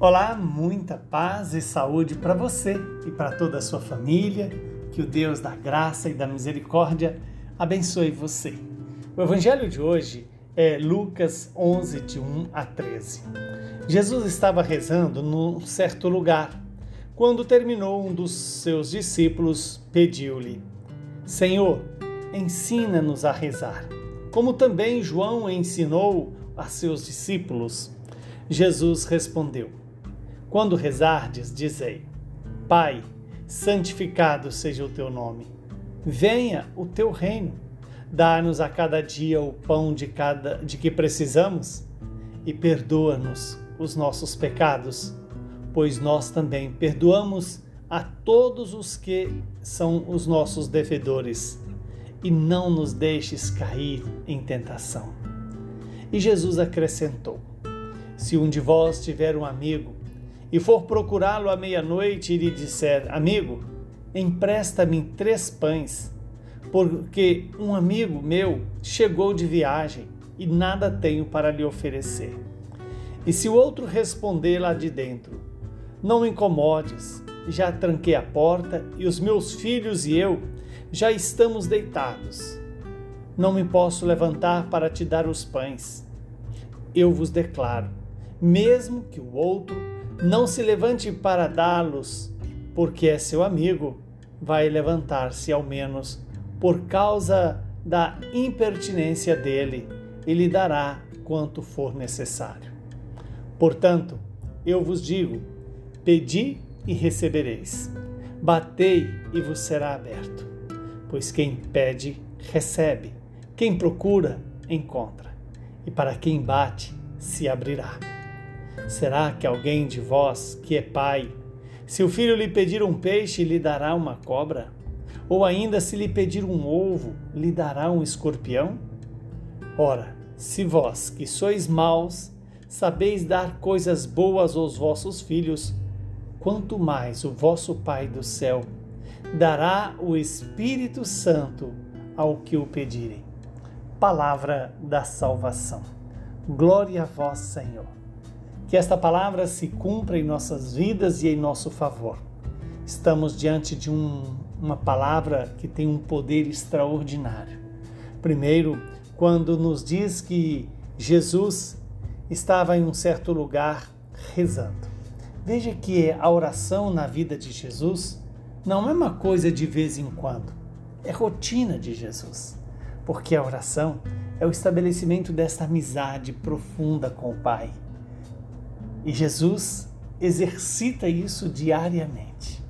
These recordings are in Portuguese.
Olá, muita paz e saúde para você e para toda a sua família. Que o Deus da graça e da misericórdia abençoe você. O evangelho de hoje é Lucas 11, de 1 a 13. Jesus estava rezando num certo lugar. Quando terminou, um dos seus discípulos pediu-lhe: Senhor, ensina-nos a rezar, como também João ensinou a seus discípulos. Jesus respondeu: quando rezardes, dizei: Pai, santificado seja o teu nome. Venha o teu reino. Dá-nos a cada dia o pão de, cada, de que precisamos e perdoa-nos os nossos pecados, pois nós também perdoamos a todos os que são os nossos devedores. E não nos deixes cair em tentação. E Jesus acrescentou: Se um de vós tiver um amigo e for procurá-lo à meia-noite e lhe disser: Amigo, empresta-me três pães, porque um amigo meu chegou de viagem e nada tenho para lhe oferecer. E se o outro responder lá de dentro: Não me incomodes, já tranquei a porta e os meus filhos e eu já estamos deitados. Não me posso levantar para te dar os pães. Eu vos declaro, mesmo que o outro não se levante para dá-los, porque é seu amigo, vai levantar-se ao menos por causa da impertinência dele e lhe dará quanto for necessário. Portanto, eu vos digo: pedi e recebereis, batei e vos será aberto. Pois quem pede, recebe, quem procura, encontra, e para quem bate, se abrirá. Será que alguém de vós, que é pai, se o filho lhe pedir um peixe, lhe dará uma cobra? Ou ainda, se lhe pedir um ovo, lhe dará um escorpião? Ora, se vós, que sois maus, sabeis dar coisas boas aos vossos filhos, quanto mais o vosso Pai do céu dará o Espírito Santo ao que o pedirem. Palavra da salvação. Glória a vós, Senhor. Que esta palavra se cumpra em nossas vidas e em nosso favor. Estamos diante de um, uma palavra que tem um poder extraordinário. Primeiro, quando nos diz que Jesus estava em um certo lugar rezando. Veja que a oração na vida de Jesus não é uma coisa de vez em quando, é rotina de Jesus, porque a oração é o estabelecimento dessa amizade profunda com o Pai e Jesus exercita isso diariamente.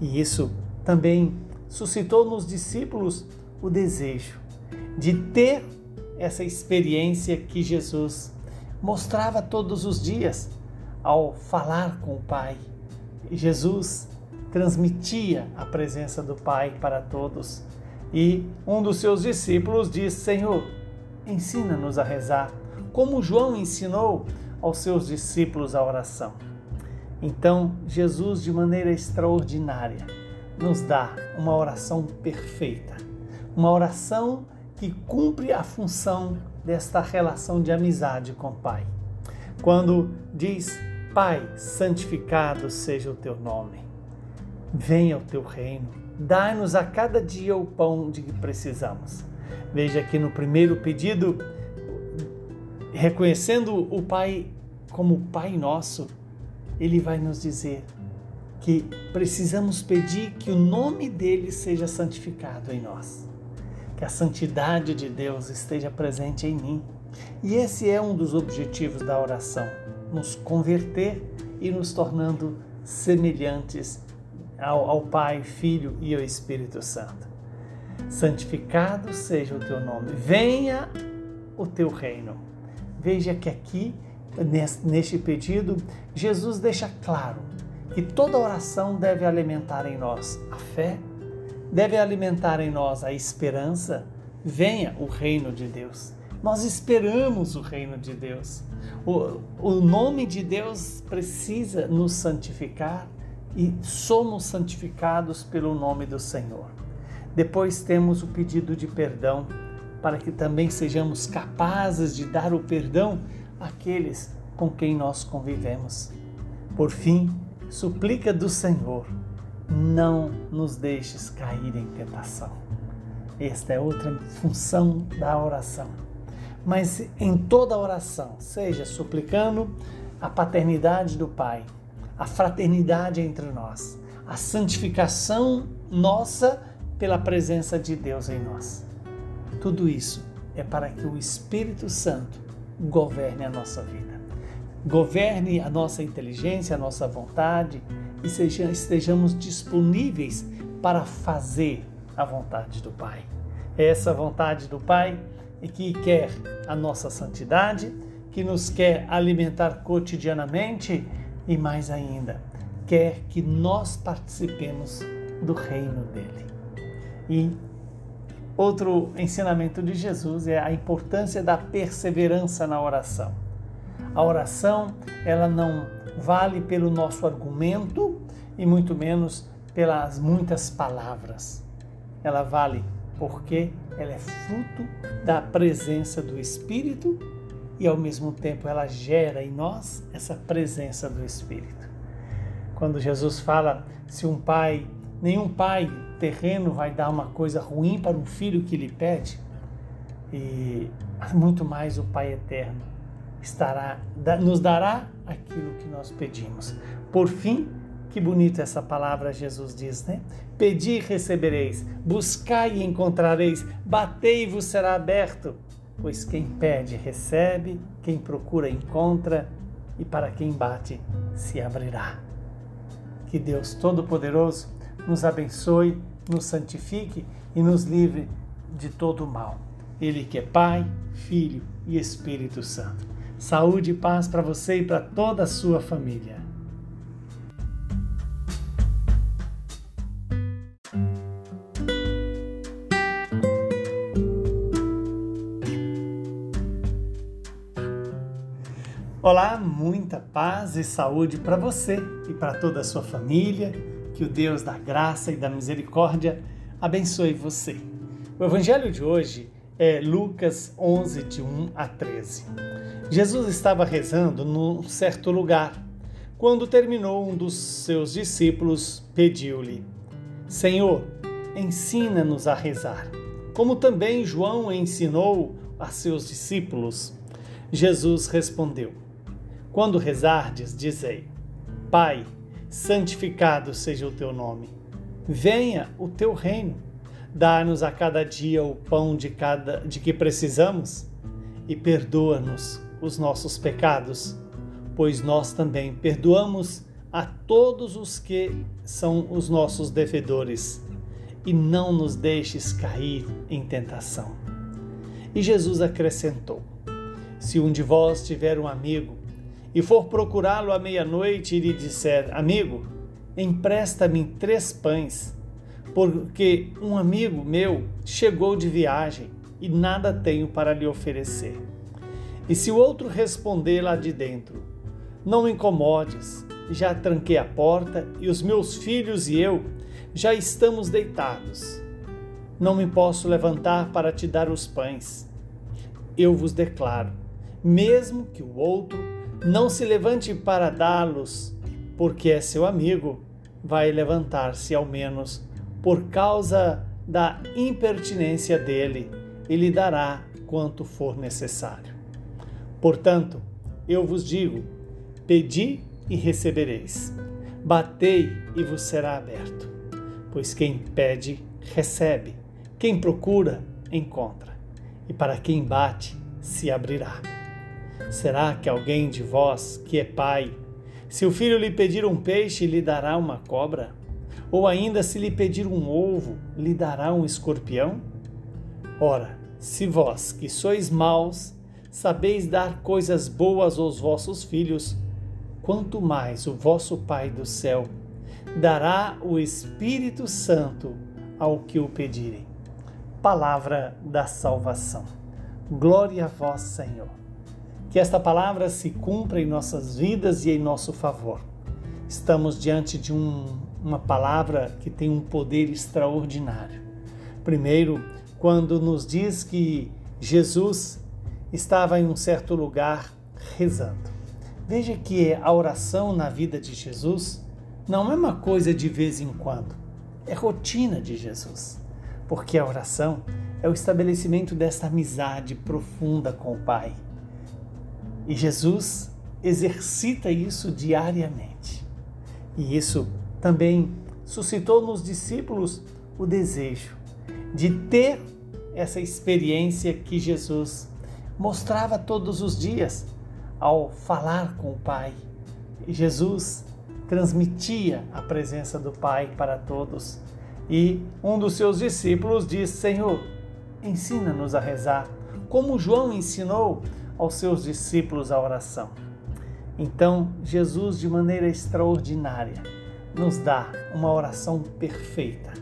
E isso também suscitou nos discípulos o desejo de ter essa experiência que Jesus mostrava todos os dias ao falar com o Pai. Jesus transmitia a presença do Pai para todos. E um dos seus discípulos disse: Senhor, ensina-nos a rezar, como João ensinou aos seus discípulos a oração. Então, Jesus, de maneira extraordinária, nos dá uma oração perfeita, uma oração que cumpre a função desta relação de amizade com o Pai. Quando diz: Pai, santificado seja o teu nome, venha o teu reino, dai-nos a cada dia o pão de que precisamos. Veja que no primeiro pedido, reconhecendo o Pai como Pai Nosso, Ele vai nos dizer que precisamos pedir que o nome dele seja santificado em nós, que a santidade de Deus esteja presente em mim. E esse é um dos objetivos da oração, nos converter e nos tornando semelhantes ao, ao Pai, Filho e ao Espírito Santo. Santificado seja o teu nome, venha o teu reino. Veja que aqui neste pedido, Jesus deixa claro que toda oração deve alimentar em nós a fé, deve alimentar em nós a esperança. Venha o reino de Deus. Nós esperamos o reino de Deus. O, o nome de Deus precisa nos santificar e somos santificados pelo nome do Senhor. Depois temos o pedido de perdão, para que também sejamos capazes de dar o perdão aqueles com quem nós convivemos. Por fim, suplica do Senhor, não nos deixes cair em tentação. Esta é outra função da oração. Mas em toda oração, seja suplicando a paternidade do Pai, a fraternidade entre nós, a santificação nossa pela presença de Deus em nós. Tudo isso é para que o Espírito Santo governe a nossa vida, governe a nossa inteligência, a nossa vontade e estejamos disponíveis para fazer a vontade do Pai. É essa vontade do Pai que quer a nossa santidade, que nos quer alimentar cotidianamente e mais ainda, quer que nós participemos do reino dele. E outro ensinamento de Jesus é a importância da perseverança na oração. A oração, ela não vale pelo nosso argumento e muito menos pelas muitas palavras. Ela vale porque ela é fruto da presença do Espírito e ao mesmo tempo ela gera em nós essa presença do Espírito. Quando Jesus fala se um pai, nenhum pai terreno vai dar uma coisa ruim para um filho que lhe pede, e muito mais o Pai eterno estará nos dará aquilo que nós pedimos. Por fim, que bonita essa palavra Jesus diz, né? Pedi e recebereis, buscai e encontrareis, batei e vos será aberto. Pois quem pede, recebe, quem procura, encontra, e para quem bate, se abrirá. Que Deus Todo-Poderoso nos abençoe, nos santifique e nos livre de todo o mal. Ele que é Pai, Filho e Espírito Santo. Saúde e paz para você e para toda a sua família. Olá, muita paz e saúde para você e para toda a sua família. Que o Deus da graça e da misericórdia abençoe você. O evangelho de hoje é Lucas 11, de 1 a 13. Jesus estava rezando num certo lugar. Quando terminou, um dos seus discípulos pediu-lhe: Senhor, ensina-nos a rezar, como também João ensinou a seus discípulos. Jesus respondeu: quando rezardes, dizei: Pai, santificado seja o teu nome. Venha o teu reino. Dá-nos a cada dia o pão de, cada, de que precisamos e perdoa-nos os nossos pecados, pois nós também perdoamos a todos os que são os nossos devedores. E não nos deixes cair em tentação. E Jesus acrescentou: Se um de vós tiver um amigo e for procurá-lo à meia-noite e lhe disser: Amigo, empresta-me três pães, porque um amigo meu chegou de viagem e nada tenho para lhe oferecer. E se o outro responder lá de dentro: Não me incomodes, já tranquei a porta e os meus filhos e eu já estamos deitados. Não me posso levantar para te dar os pães. Eu vos declaro, mesmo que o outro não se levante para dá-los, porque é seu amigo, vai levantar-se ao menos por causa da impertinência dele e lhe dará quanto for necessário. Portanto, eu vos digo: pedi e recebereis, batei e vos será aberto. Pois quem pede, recebe, quem procura, encontra, e para quem bate, se abrirá. Será que alguém de vós, que é pai, se o filho lhe pedir um peixe, lhe dará uma cobra? Ou ainda, se lhe pedir um ovo, lhe dará um escorpião? Ora, se vós, que sois maus, sabeis dar coisas boas aos vossos filhos, quanto mais o vosso Pai do céu dará o Espírito Santo ao que o pedirem. Palavra da salvação. Glória a vós, Senhor. Que esta palavra se cumpra em nossas vidas e em nosso favor. Estamos diante de um, uma palavra que tem um poder extraordinário. Primeiro, quando nos diz que Jesus estava em um certo lugar rezando. Veja que a oração na vida de Jesus não é uma coisa de vez em quando, é rotina de Jesus, porque a oração é o estabelecimento dessa amizade profunda com o Pai. E Jesus exercita isso diariamente. E isso também suscitou nos discípulos o desejo de ter essa experiência que Jesus mostrava todos os dias ao falar com o Pai. Jesus transmitia a presença do Pai para todos. E um dos seus discípulos disse: Senhor, ensina-nos a rezar, como João ensinou aos seus discípulos a oração. Então, Jesus, de maneira extraordinária, nos dá uma oração perfeita,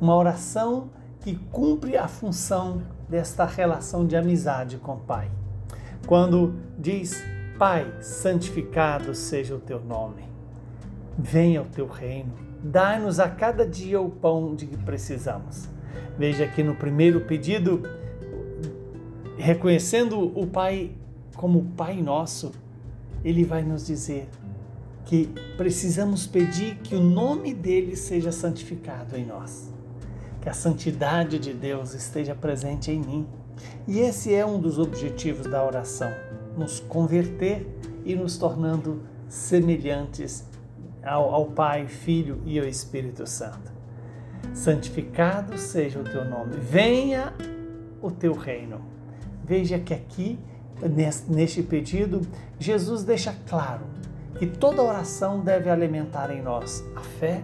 uma oração que cumpre a função desta relação de amizade com o Pai. Quando diz, Pai, santificado seja o teu nome, venha o teu reino, dai-nos a cada dia o pão de que precisamos. Veja que no primeiro pedido, reconhecendo o Pai como Pai nosso, ele vai nos dizer que precisamos pedir que o nome dele seja santificado em nós, que a santidade de Deus esteja presente em mim. E esse é um dos objetivos da oração, nos converter e nos tornando semelhantes ao, ao Pai, Filho e ao Espírito Santo. Santificado seja o teu nome, venha o teu reino. Veja que aqui neste pedido, Jesus deixa claro que toda oração deve alimentar em nós a fé,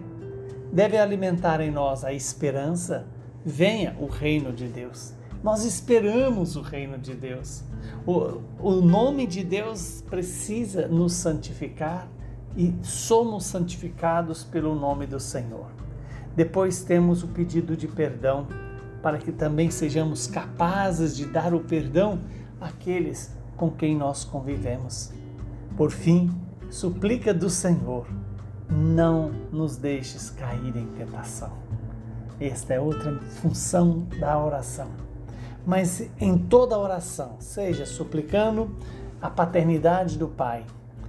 deve alimentar em nós a esperança. Venha o reino de Deus. Nós esperamos o reino de Deus. O, o nome de Deus precisa nos santificar e somos santificados pelo nome do Senhor. Depois temos o pedido de perdão, para que também sejamos capazes de dar o perdão aqueles com quem nós convivemos. Por fim, suplica do Senhor, não nos deixes cair em tentação. Esta é outra função da oração. Mas em toda oração, seja suplicando a paternidade do Pai,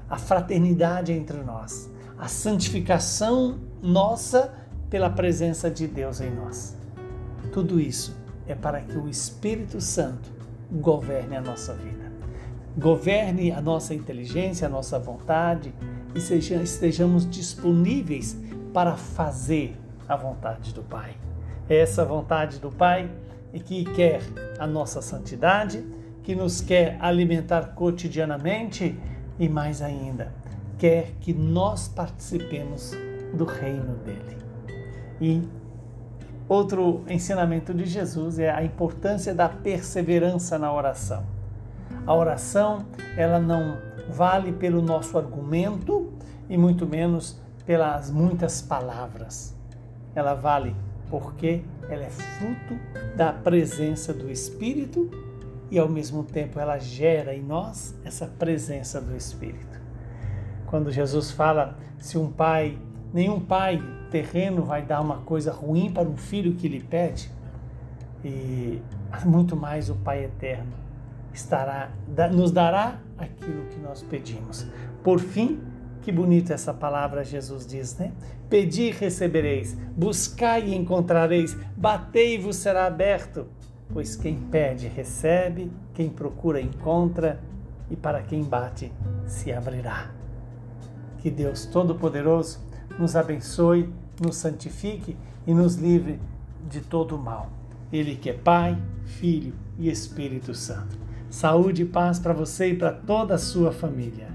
a fraternidade entre nós, a santificação nossa pela presença de Deus em nós. Tudo isso é para que o Espírito Santo governe a nossa vida. Governe a nossa inteligência, a nossa vontade e estejamos disponíveis para fazer a vontade do Pai. É essa vontade do Pai é que quer a nossa santidade, que nos quer alimentar cotidianamente e mais ainda, quer que nós participemos do reino dele. E Outro ensinamento de Jesus é a importância da perseverança na oração. A oração, ela não vale pelo nosso argumento e muito menos pelas muitas palavras. Ela vale porque ela é fruto da presença do Espírito e ao mesmo tempo ela gera em nós essa presença do Espírito. Quando Jesus fala se um pai, nenhum pai terreno vai dar uma coisa ruim para um filho que lhe pede, e muito mais o Pai eterno estará nos dará aquilo que nós pedimos. Por fim, que bonita essa palavra Jesus diz, né? Pedi e recebereis, buscai e encontrareis, batei e vos será aberto. Pois quem pede recebe, quem procura encontra, e para quem bate se abrirá. Que Deus Todo-Poderoso nos abençoe, nos santifique e nos livre de todo o mal. Ele que é Pai, Filho e Espírito Santo. Saúde e paz para você e para toda a sua família.